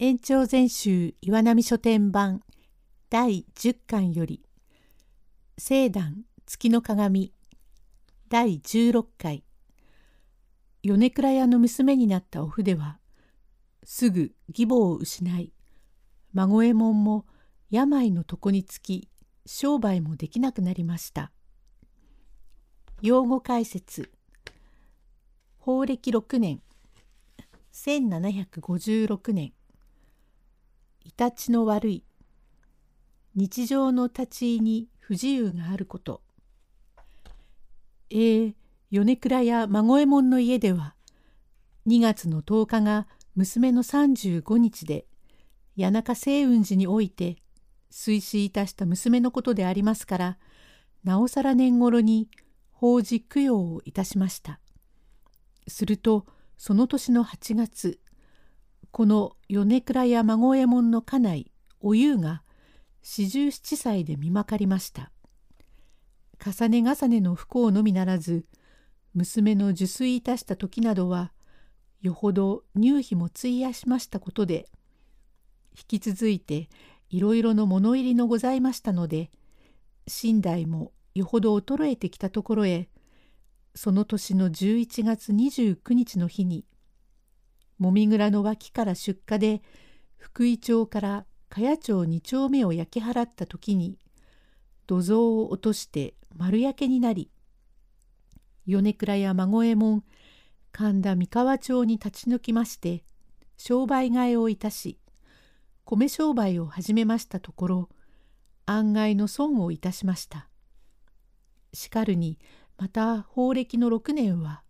延長全集岩波書店版第10巻より聖壇月の鏡第16回。米倉屋の娘になったお筆はすぐ義母を失い孫右衛門も病の床につき商売もできなくなりました。用語解説。法暦6年1756年。イタチの悪い日常の立ち居に不自由があることえー、米倉や孫右衛門の家では2月の10日が娘の35日で谷中清雲寺において推死いたした娘のことでありますからなおさら年頃に法事供養をいたしました。するとその年の8月この米倉や孫右衛門の家内おゆうが四十七歳で見まかりました。重ね重ねの不幸のみならず娘の受水いたした時などはよほど乳費も費やしましたことで引き続いていろいろの物入りのございましたので寝台もよほど衰えてきたところへその年の11月29日の日にもみ蔵の脇から出火で福井町から茅町2丁目を焼き払った時に土蔵を落として丸焼けになり米倉や孫右衛門神田三河町に立ち退きまして商売替えをいたし米商売を始めましたところ案外の損をいたしました。しかるにまた法暦の6年は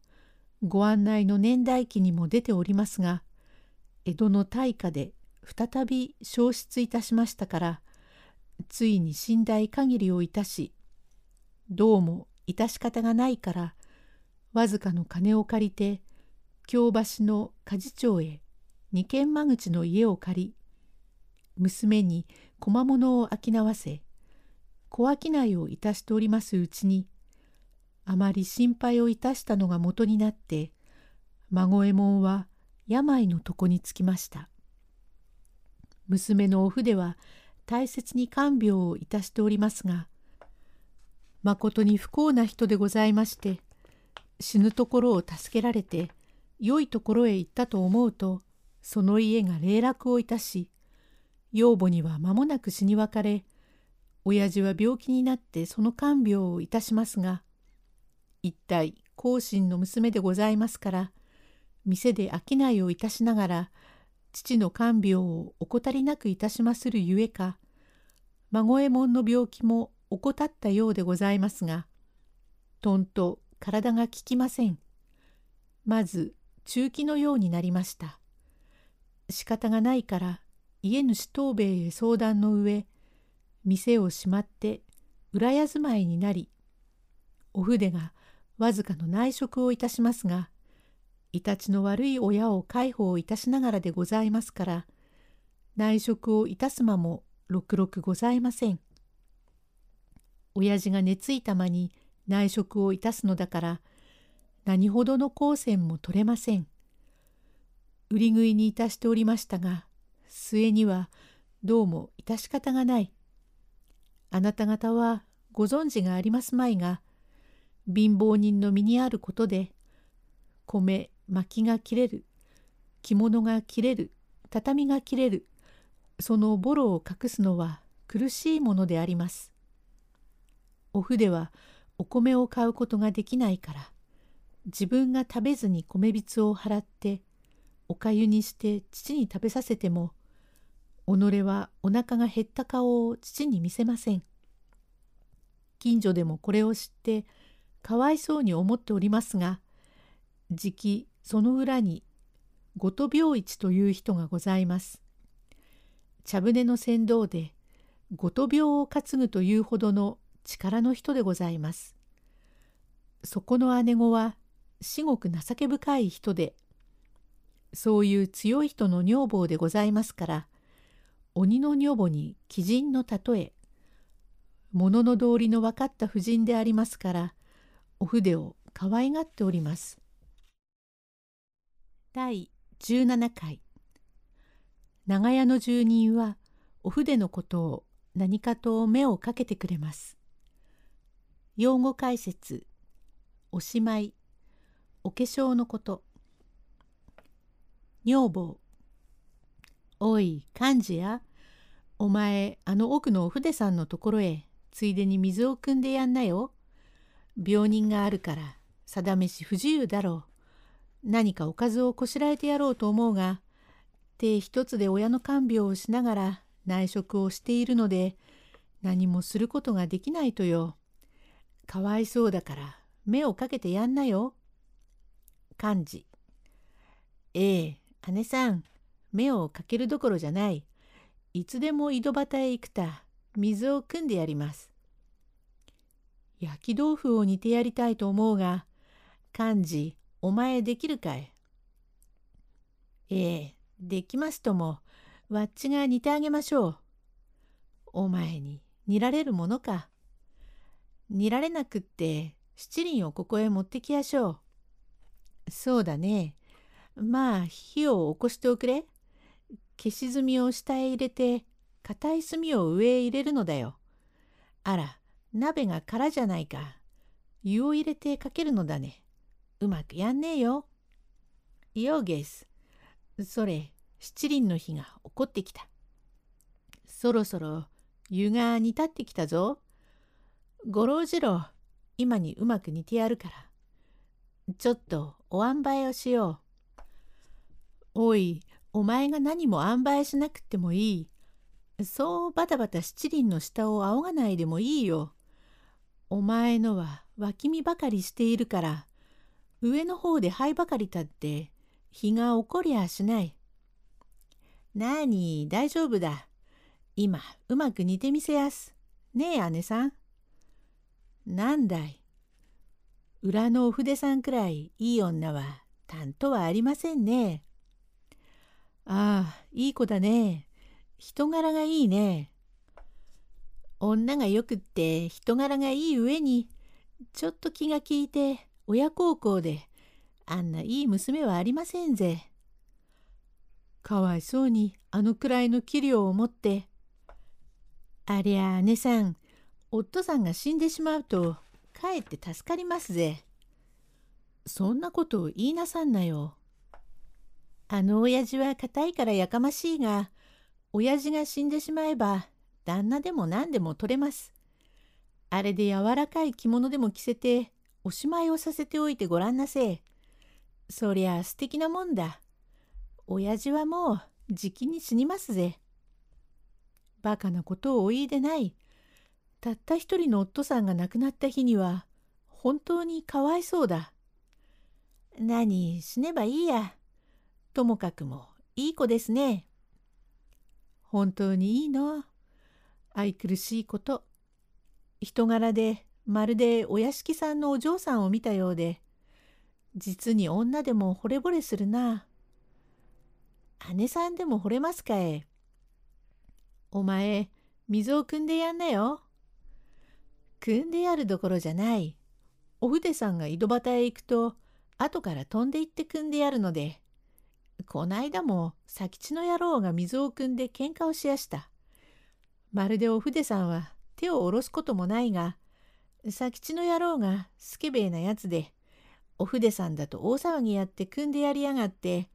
ご案内の年代記にも出ておりますが江戸の大火で再び消失いたしましたからついに寝台限りをいたしどうも致し方がないからわずかの金を借りて京橋の鍛冶町へ二軒間口の家を借り娘に小間物を商わせ小商いをいたしておりますうちにあまり心配をいたしたのが元になって孫右衛門は病の床につきました。娘のお筆は大切に看病をいたしておりますがまことに不幸な人でございまして死ぬところを助けられて良いところへ行ったと思うとその家が霊落をいたし養母には間もなく死に別れ親父は病気になってその看病をいたしますが一体後進の娘でございますから店で商いをいたしながら父の看病を怠りなくいたしまするゆえか孫右衛門の病気も怠ったようでございますがとんと体が効きません。まず中気のようになりました。仕方がないから家主東兵衛へ相談の上店を閉まって裏屋住まいになりお筆がわずかの内職をいたしますがいたちの悪い親を介抱いたしながらでございますから内職をいたす間もろくろくございません。親父が熱いたまに内職をいたすのだから何ほどの光線も取れません。売り食いにいたしておりましたが末にはどうも致し方がない。あなた方はご存知がありますまいが貧乏人の身にあることで米薪が切れる着物が切れる畳が切れるそのボロを隠すのは苦しいものであります。お筆はお米を買うことができないから自分が食べずに米びつを払っておかゆにして父に食べさせても己はお腹が減った顔を父に見せません。近所でもこれを知ってかわいそうに思っておりますがじきその裏にごと病一という人がございます。茶船の船頭でごと病を担ぐというほどの力の人でございます。そこの姉子は至極情け深い人でそういう強い人の女房でございますから鬼の女房に鬼人の例え物の道理の分かった婦人でありますからお筆を可愛がっております。第17回長屋の住人はお筆のことを何かと目をかけてくれます。用語解説おしまいお化粧のこと女房おい幹事やお前あの奥のお筆さんのところへついでに水を汲んでやんなよ。病人があるから定めし不自由だろう。何かおかずをこしらえてやろうと思うが手一つで親の看病をしながら内職をしているので何もすることができないとよ。かわいそうだから目をかけてやんなよ。幹事。ええ、姉さん、目をかけるどころじゃない。いつでも井戸端へ行くた、水を汲んでやります。焼き豆腐を煮てやりたいと思うが、幹事、お前できるかい?ええ、できますとも、わっちが煮てあげましょう。お前に煮られるものか?煮られなくって七輪をここへ持ってきやしょう。そうだね。まあ火を起こしておくれ。消し炭を下へ入れて硬い炭を上へ入れるのだよ。あら、鍋が空じゃないか。湯を入れてかけるのだね。うまくやんねえよ。ようゲス。それ、七輪の火が起こってきた。そろそろ湯が煮立ってきたぞ。ご老次郎、今にうまく煮てやるから。ちょっとお塩梅をしよう。おい、お前が何も塩梅しなくってもいい。そうバタバタ七輪の下を仰がないでもいいよ。お前のは脇見ばかりしているから、上の方で灰ばかり立って日が起こりゃしない。なあに、大丈夫だ。今、うまく煮てみせやす。ねえ、姉さん。なんだい。裏のお筆さんくらいいい女は担当はありませんね。ああ、いい子だね。人柄がいいね。女がよくって人柄がいい上に、ちょっと気が利いて親孝行で、あんないい娘はありませんぜ。かわいそうにあのくらいの器量を持って。ありゃ姉さん、夫さんが死んでしまうと、かえって助かりますぜ。そんなことを言いなさんなよ。あの親父は固いからやかましいが、親父が死んでしまえば、旦那でも何でも取れます。あれで柔らかい着物でも着せて、おしまいをさせておいてごらんなせえ。そりゃ素敵なもんだ。親父はもう、じきに死にますぜ。バカなことをお言いでない。たった一人の夫さんが亡くなった日には、本当にかわいそうだ。何、死ねばいいや。ともかくもいい子ですね。本当にいいの。愛くるしいこと。人柄でまるでお屋敷さんのお嬢さんを見たようで、実に女でも惚れ惚れするな。姉さんでも惚れますかえ。お前、水を汲んでやんなよ。汲んでやるどころじゃない。お筆さんが井戸端へ行くと、後から飛んで行って汲んでやるので、こないだも佐吉の野郎が水を汲んで喧嘩をしやした。まるでお筆さんは手を下ろすこともないが、佐吉の野郎がスケベーなやつで、お筆さんだと大騒ぎやって汲んでやりやがって、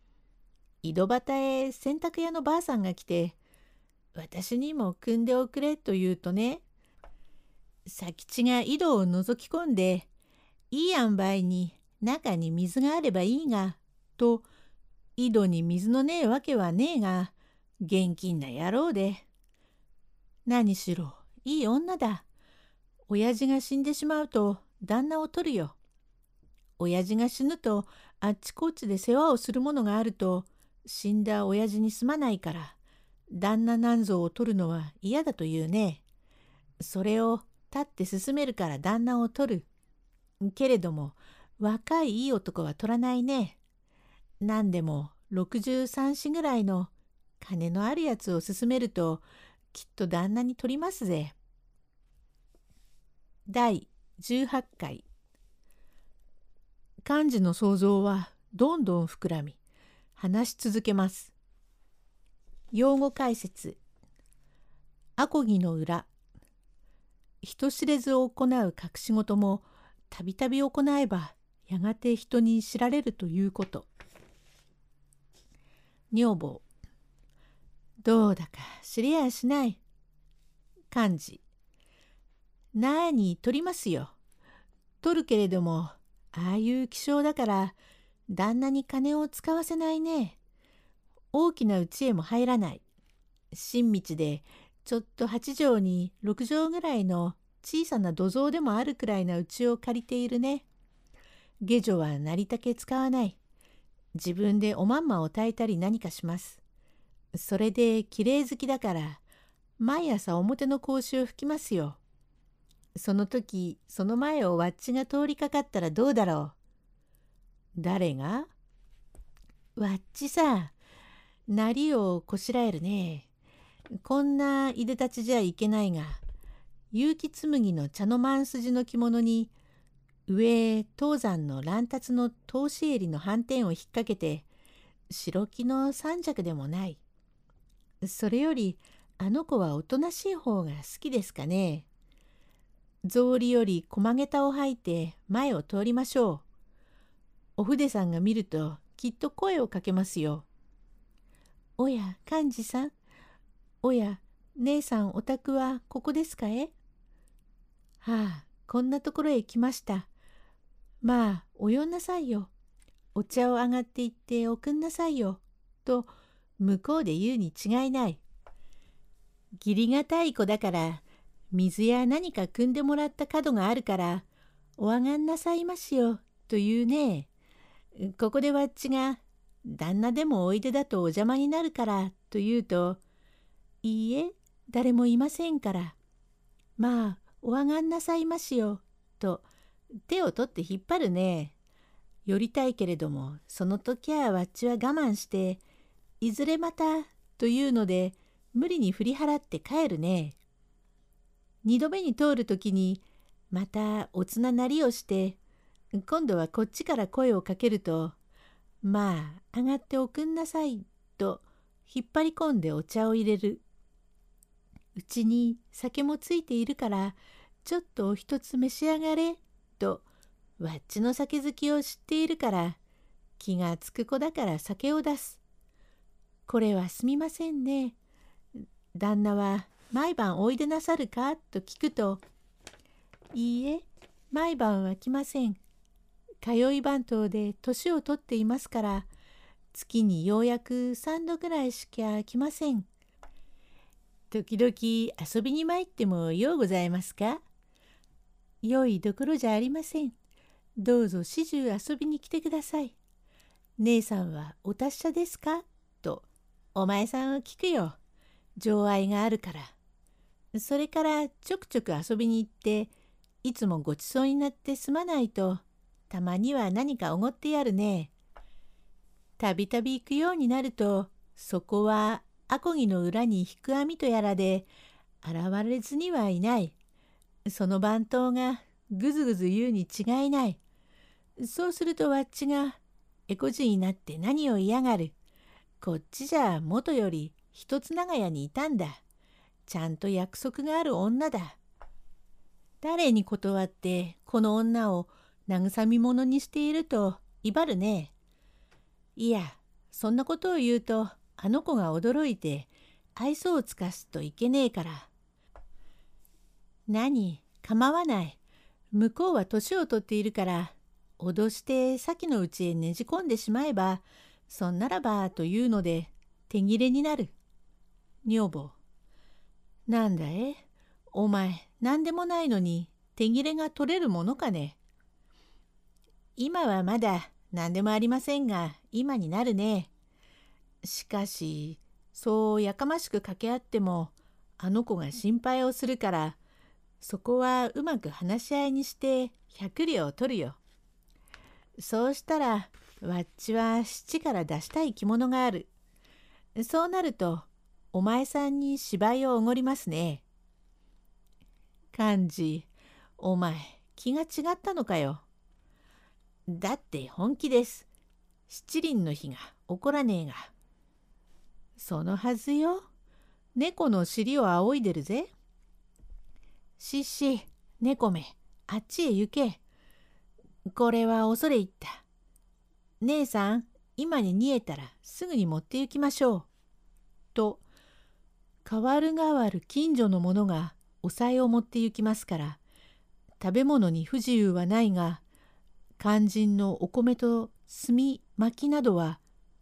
井戸端へ洗濯屋のばあさんが来て、私にも汲んでおくれと言うとね、佐吉が井戸を覗き込んで、いい塩梅に中に水があればいいが、と井戸に水のねえわけはねえが、現金な野郎で。何しろ、いい女だ。親父が死んでしまうと旦那を取るよ。親父が死ぬとあっちこっちで世話をするものがあると死んだ親父にすまないから旦那なんぞを取るのは嫌だというね。それを立って進めるから旦那を取る。けれども若いいい男は取らないね。何でも63子ぐらいの金のあるやつを勧めるときっと旦那に取りますぜ。第18回幹事の想像はどんどん膨らみ話し続けます。用語解説アコギの裏人知れず行う隠し事もたびたび行えばやがて人に知られるということ。女房どうだか知りやしない？漢字なあに取りますよ。取るけれどもああいう気性だから旦那に金を使わせないね。大きな家へも入らない。新道でちょっと8畳に6畳ぐらいの小さな土蔵でもあるくらいな家を借りているね。下女はなりたけ使わない。自分でおまんまを炊いたり何かします。それできれい好きだから、毎朝表の格子を拭きますよ。その時、その前をわっちが通りかかったらどうだろう。誰が？わっちさ、なりをこしらえるね。こんないでたちじゃいけないが、結城紬の茶の満筋の着物に、上東山の乱達の通し襟の斑点を引っ掛けて、白木の三尺でもない。それより、あの子はおとなしい方が好きですかね。草履より駒げたを履いて前を通りましょう。お筆さんが見るときっと声をかけますよ。おや、幹事さん。おや、姉さんお宅はここですかえはあ、こんなところへ来ました。まあ、お呼んなさいよ。お茶を上がっていっておくんなさいよ。と、向こうで言うに違いない。義理がたい子だから、水や何か汲んでもらった角があるから、お上がんなさいましよ。というね。ここでわっちが、旦那でもおいでだとお邪魔になるから、と言うと、いいえ、誰もいませんから。まあ、お上がんなさいましよ。と、手を取って引っ張るね。寄りたいけれども、その時はわっちは我慢して、いずれまた、というので、無理に振り払って帰るね。二度目に通る時に、またおつななりをして、今度はこっちから声をかけると、まあ、上がっておくんなさい、と、引っ張り込んでお茶を入れる。うちに酒もついているからちょっとお一つ召し上がれとわっちの酒好きを知っているから気がつく子だから酒を出す。これはすみませんね。旦那は毎晩おいでなさるか？と聞くといいえ毎晩は来ません。通い番頭で年を取っていますから月にようやく3度ぐらいしか来ません。時々遊びに参ってもようございますか？良いどころじゃありません。どうぞ始終遊びに来てください。姉さんはお達者ですか、お前さんを聞くよ。情愛があるから。それからちょくちょく遊びに行って、いつもごちそうになってすまないと、たまには何かおごってやるね。たびたび行くようになると、そこはアコギの裏に引く網とやらで現れずにはいない。その番頭がぐずぐず言うに違いない。そうするとわっちがエコジになって何を嫌がる。こっちじゃ元より一つ長屋にいたんだ。ちゃんと約束がある女だ。誰に断ってこの女を慰み者にしていると威張るね。いや、そんなことを言うとあの子が驚いて愛想をつかすといけねえから。何構わない。向こうは年を取っているから脅して先のうちへねじ込んでしまえばそんならばというので手切れになる。女房。なんだえお前何でもないのに手切れが取れるものかね？今はまだ何でもありませんが今になるね。しかしそうやかましく掛け合ってもあの子が心配をするからそこはうまく話し合いにして百両取るよ。そうしたらわっちは七から出したい着物がある。そうなるとお前さんに芝居をおごりますね。幹事お前気が違ったのかよ。だって本気です。七輪の日が怒らねえが。そのはずよ。猫の尻を仰いでるぜ。しし、猫め、あっちへ行け。これは恐れ入った。姉さん、今に煮えたらすぐに持って行きましょう。と、代わる代わる近所の者がおさえを持って行きますから、食べ物に不自由はないが、肝心のお米と炭巻きなどは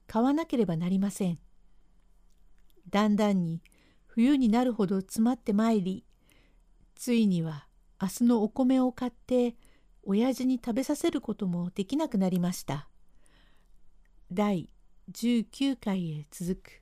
買わなければなりません。だんだんに冬になるほど詰まってまいり、ついには明日のお米を買って親父に食べさせることもできなくなりました。第19回へ続く。